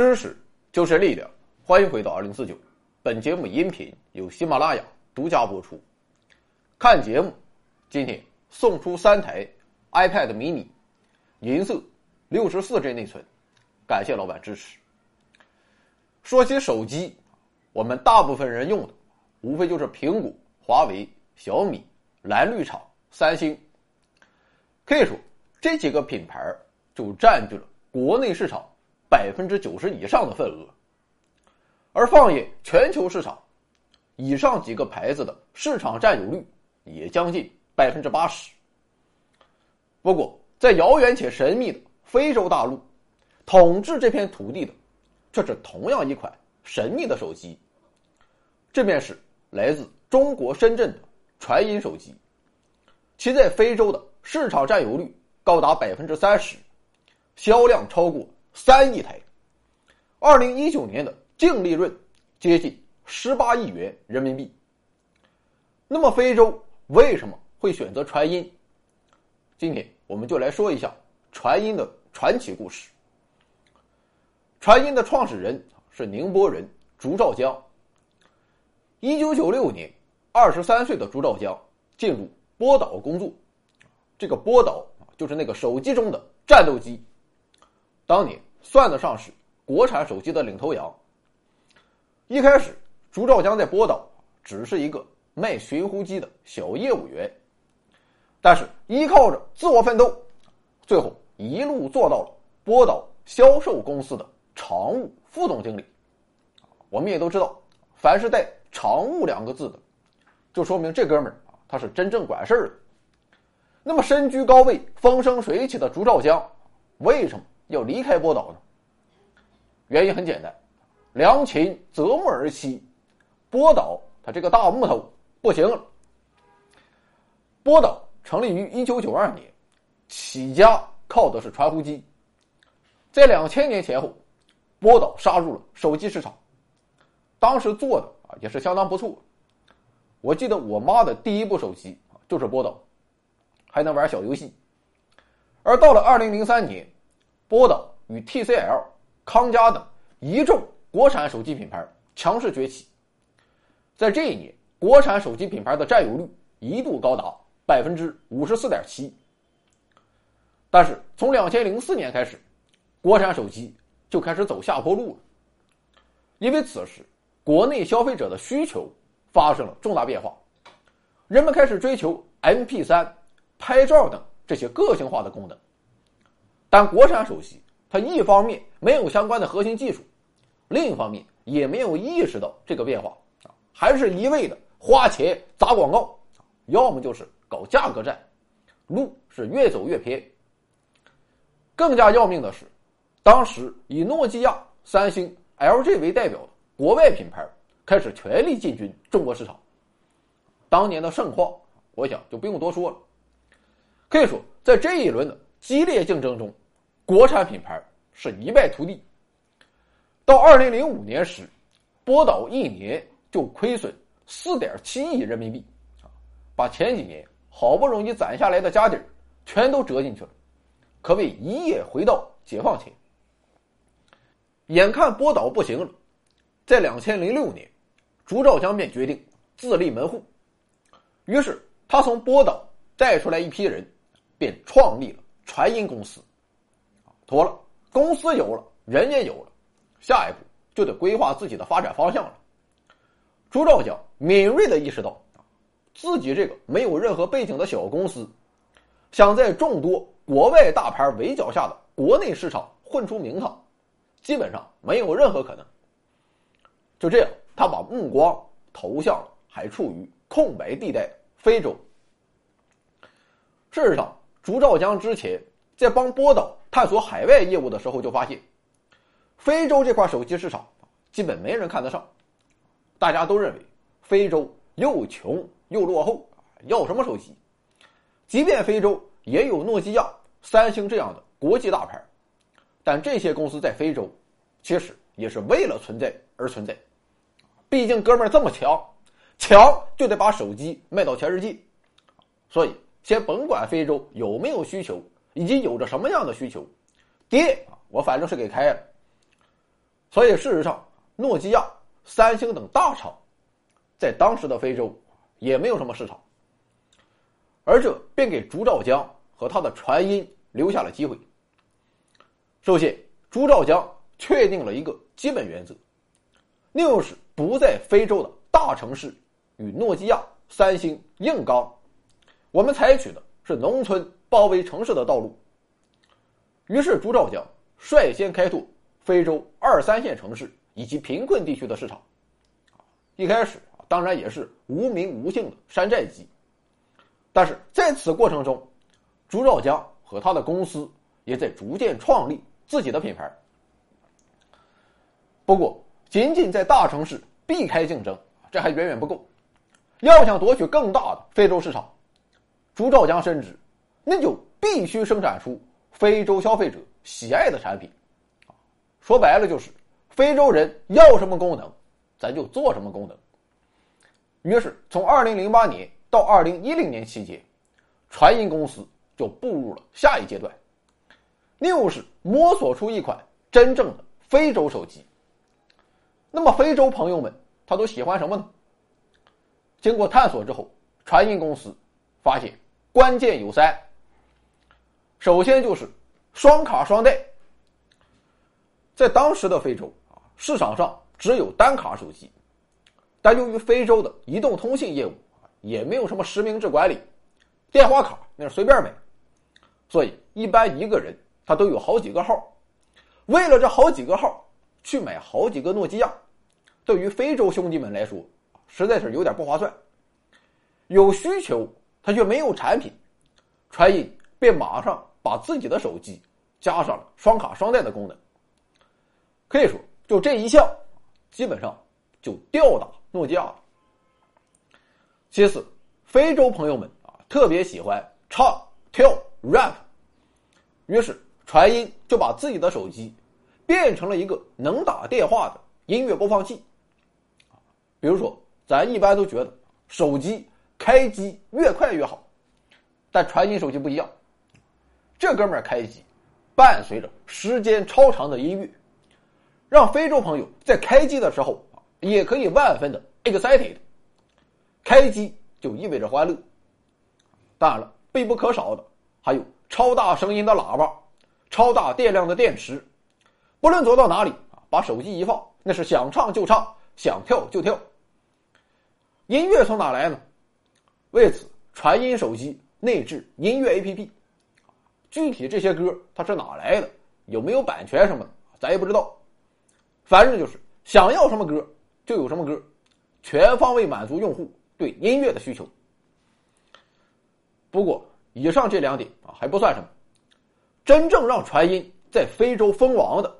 知识就是力量，欢迎回到二零四九。本节目音频由喜马拉雅独家播出。看节目，今天送出三台 iPad mini，银色，六十四 G 内存，感谢老板支持。说起手机，我们大部分人用的无非就是苹果、华为、小米、蓝绿厂、三星，可以说这几个品牌就占据了国内市场。百分之九十以上的份额，而放眼全球市场，以上几个牌子的市场占有率也将近百分之八十。不过，在遥远且神秘的非洲大陆，统治这片土地的却是同样一款神秘的手机。这便是来自中国深圳的传音手机，其在非洲的市场占有率高达百分之三十，销量超过。三亿台，二零一九年的净利润接近十八亿元人民币。那么，非洲为什么会选择传音？今天我们就来说一下传音的传奇故事。传音的创始人是宁波人朱兆江。一九九六年，二十三岁的朱兆江进入波导工作。这个波导就是那个手机中的战斗机。当年算得上是国产手机的领头羊。一开始，朱兆江在波导只是一个卖寻呼机的小业务员，但是依靠着自我奋斗，最后一路做到了波导销售公司的常务副总经理。我们也都知道，凡是带“常务”两个字的，就说明这哥们儿啊，他是真正管事儿的。那么身居高位、风生水起的朱兆江，为什么？要离开波导呢？原因很简单，良禽择木而栖，波导它这个大木头不行。波导成立于一九九二年，起家靠的是传呼机，在两千年前后，波导杀入了手机市场，当时做的啊也是相当不错。我记得我妈的第一部手机就是波导，还能玩小游戏。而到了二零零三年。波导与 TCL、康佳等一众国产手机品牌强势崛起，在这一年，国产手机品牌的占有率一度高达百分之五十四点七。但是从两千零四年开始，国产手机就开始走下坡路了，因为此时国内消费者的需求发生了重大变化，人们开始追求 MP3、拍照等这些个性化的功能。但国产手机，它一方面没有相关的核心技术，另一方面也没有意识到这个变化啊，还是一味的花钱砸广告，要么就是搞价格战，路是越走越偏。更加要命的是，当时以诺基亚、三星、LG 为代表的国外品牌开始全力进军中国市场。当年的盛况，我想就不用多说了。可以说，在这一轮的激烈竞争中，国产品牌是一败涂地。到二零零五年时，波导一年就亏损四点七亿人民币，啊，把前几年好不容易攒下来的家底儿全都折进去了，可谓一夜回到解放前。眼看波导不行了，在两千零六年，朱兆江便决定自立门户，于是他从波导带出来一批人，便创立了传音公司。妥了，公司有了，人也有了，下一步就得规划自己的发展方向了。朱兆江敏锐的意识到，自己这个没有任何背景的小公司，想在众多国外大牌围剿下的国内市场混出名堂，基本上没有任何可能。就这样，他把目光投向了还处于空白地带的非洲。事实上，朱兆江之前在帮波导。探索海外业务的时候，就发现，非洲这块手机市场基本没人看得上，大家都认为非洲又穷又落后，要什么手机？即便非洲也有诺基亚、三星这样的国际大牌，但这些公司在非洲其实也是为了存在而存在。毕竟哥们儿这么强，强就得把手机卖到全世界，所以先甭管非洲有没有需求。以及有着什么样的需求，爹，我反正是给开了。所以事实上，诺基亚、三星等大厂在当时的非洲也没有什么市场，而这便给朱兆江和他的传音留下了机会。首先，朱兆江确定了一个基本原则，那就是不在非洲的大城市与诺基亚、三星硬刚，我们采取的是农村包围城市的道路。于是，朱兆江率先开拓非洲二三线城市以及贫困地区的市场。一开始，当然也是无名无姓的山寨机，但是在此过程中，朱兆江和他的公司也在逐渐创立自己的品牌。不过，仅仅在大城市避开竞争，这还远远不够。要想夺取更大的非洲市场，朱兆江深知，那就必须生产出非洲消费者喜爱的产品。说白了就是，非洲人要什么功能，咱就做什么功能。于是，从二零零八年到二零一零年期间，传音公司就步入了下一阶段，那就是摸索出一款真正的非洲手机。那么，非洲朋友们他都喜欢什么呢？经过探索之后，传音公司发现关键有三。首先就是双卡双待。在当时的非洲啊，市场上只有单卡手机，但由于非洲的移动通信业务也没有什么实名制管理，电话卡那是随便买，所以一般一个人他都有好几个号。为了这好几个号去买好几个诺基亚，对于非洲兄弟们来说。实在是有点不划算。有需求，他却没有产品，传音便马上把自己的手机加上了双卡双待的功能。可以说，就这一项，基本上就吊打诺基亚了。其次，非洲朋友们啊特别喜欢唱跳 rap，于是传音就把自己的手机变成了一个能打电话的音乐播放器。比如说。咱一般都觉得手机开机越快越好，但传音手机不一样。这哥们儿开机伴随着时间超长的音乐，让非洲朋友在开机的时候也可以万分的 excited。开机就意味着欢乐。当然了，必不可少的还有超大声音的喇叭、超大电量的电池。不论走到哪里啊，把手机一放，那是想唱就唱，想跳就跳。音乐从哪来呢？为此，传音手机内置音乐 APP，具体这些歌它是哪来的，有没有版权什么的，咱也不知道。反正就是想要什么歌就有什么歌，全方位满足用户对音乐的需求。不过，以上这两点啊还不算什么，真正让传音在非洲封王的，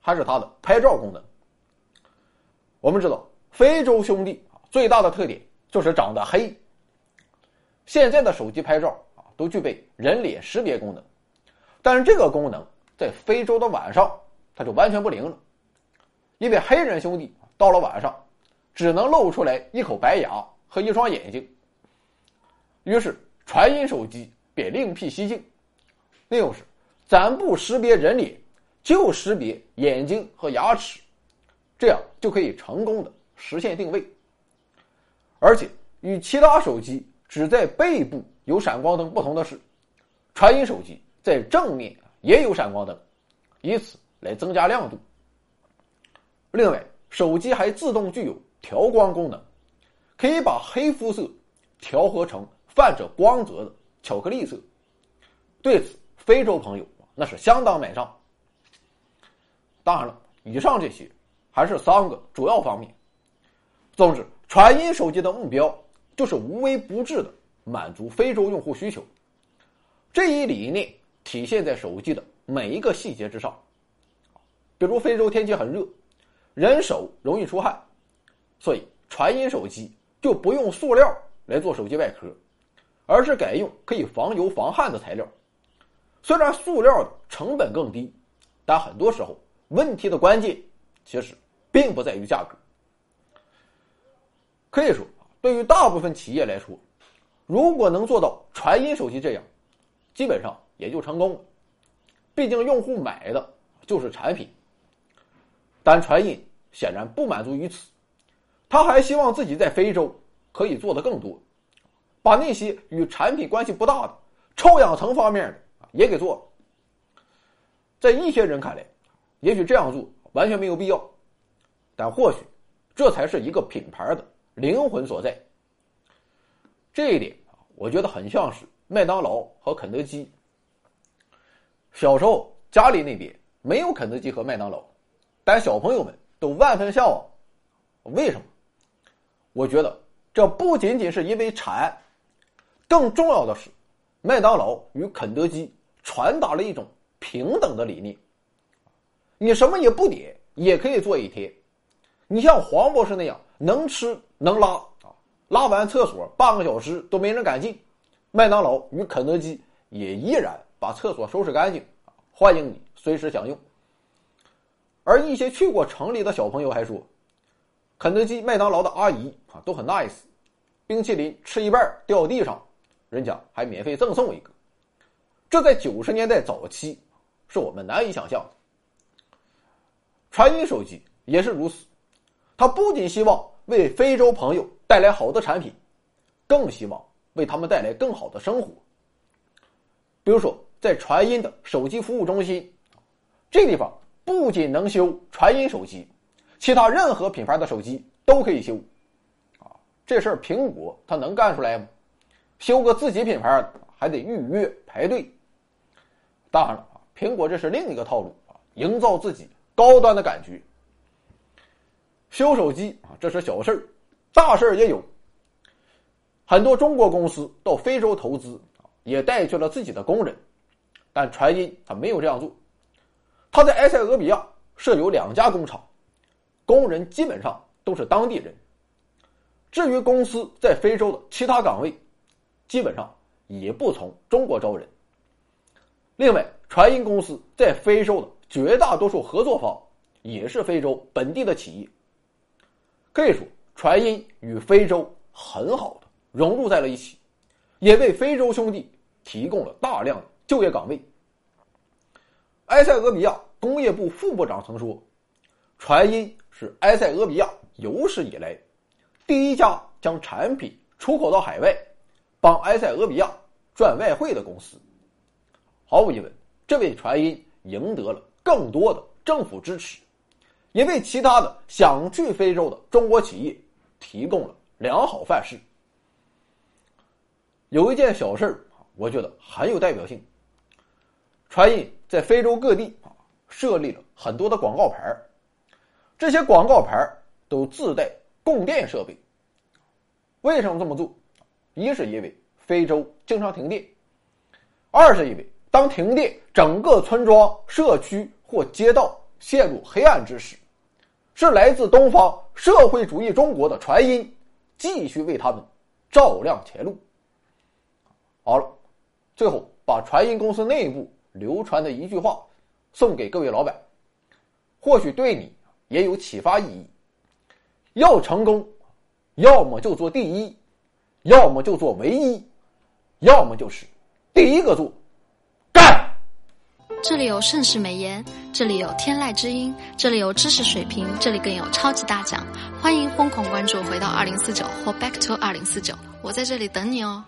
还是它的拍照功能。我们知道，非洲兄弟啊。最大的特点就是长得黑。现在的手机拍照啊，都具备人脸识别功能，但是这个功能在非洲的晚上，它就完全不灵了，因为黑人兄弟到了晚上，只能露出来一口白牙和一双眼睛。于是传音手机便另辟蹊径，那就是咱不识别人脸，就识别眼睛和牙齿，这样就可以成功的实现定位。而且与其他手机只在背部有闪光灯不同的是，传音手机在正面也有闪光灯，以此来增加亮度。另外，手机还自动具有调光功能，可以把黑肤色调和成泛着光泽的巧克力色。对此，非洲朋友那是相当买账。当然了，以上这些还是三个主要方面。总之。传音手机的目标就是无微不至的满足非洲用户需求，这一理念体现在手机的每一个细节之上。比如非洲天气很热，人手容易出汗，所以传音手机就不用塑料来做手机外壳，而是改用可以防油防汗的材料。虽然塑料的成本更低，但很多时候问题的关键其实并不在于价格。可以说，对于大部分企业来说，如果能做到传音手机这样，基本上也就成功了。毕竟用户买的就是产品。但传音显然不满足于此，他还希望自己在非洲可以做得更多，把那些与产品关系不大的臭氧层方面的也给做了。在一些人看来，也许这样做完全没有必要，但或许这才是一个品牌的灵魂所在。这一点我觉得很像是麦当劳和肯德基。小时候家里那边没有肯德基和麦当劳，但小朋友们都万分向往。为什么？我觉得这不仅仅是因为馋，更重要的是，麦当劳与肯德基传达了一种。平等的理念，你什么也不点也可以做一天。你像黄博士那样能吃能拉啊，拉完厕所半个小时都没人敢进。麦当劳与肯德基也依然把厕所收拾干净欢迎你随时享用。而一些去过城里的小朋友还说，肯德基、麦当劳的阿姨啊都很 nice，冰淇淋吃一半掉地上，人家还免费赠送一个。这在九十年代早期。是我们难以想象的。传音手机也是如此，它不仅希望为非洲朋友带来好的产品，更希望为他们带来更好的生活。比如说，在传音的手机服务中心，这地方不仅能修传音手机，其他任何品牌的手机都可以修。啊，这事儿苹果它能干出来吗？修个自己品牌还得预约排队。当然了。苹果这是另一个套路啊，营造自己高端的感觉。修手机啊，这是小事儿，大事儿也有。很多中国公司到非洲投资也带去了自己的工人，但传音他没有这样做。他在埃塞俄比亚设有两家工厂，工人基本上都是当地人。至于公司在非洲的其他岗位，基本上也不从中国招人。另外。传音公司在非洲的绝大多数合作方也是非洲本地的企业，可以说传音与非洲很好的融入在了一起，也为非洲兄弟提供了大量的就业岗位。埃塞俄比亚工业部副部长曾说：“传音是埃塞俄比亚有史以来第一家将产品出口到海外，帮埃塞俄比亚赚外汇的公司。”毫无疑问。这位传音赢得了更多的政府支持，也为其他的想去非洲的中国企业提供了良好范式。有一件小事我觉得很有代表性。传音在非洲各地啊设立了很多的广告牌这些广告牌都自带供电设备。为什么这么做？一是因为非洲经常停电，二是因为。当停电，整个村庄、社区或街道陷入黑暗之时，是来自东方社会主义中国的传音，继续为他们照亮前路。好了，最后把传音公司内部流传的一句话送给各位老板，或许对你也有启发意义：要成功，要么就做第一，要么就做唯一，要么就是第一个做。干这里有盛世美颜，这里有天籁之音，这里有知识水平，这里更有超级大奖！欢迎疯狂关注，回到二零四九或 Back to 二零四九，我在这里等你哦。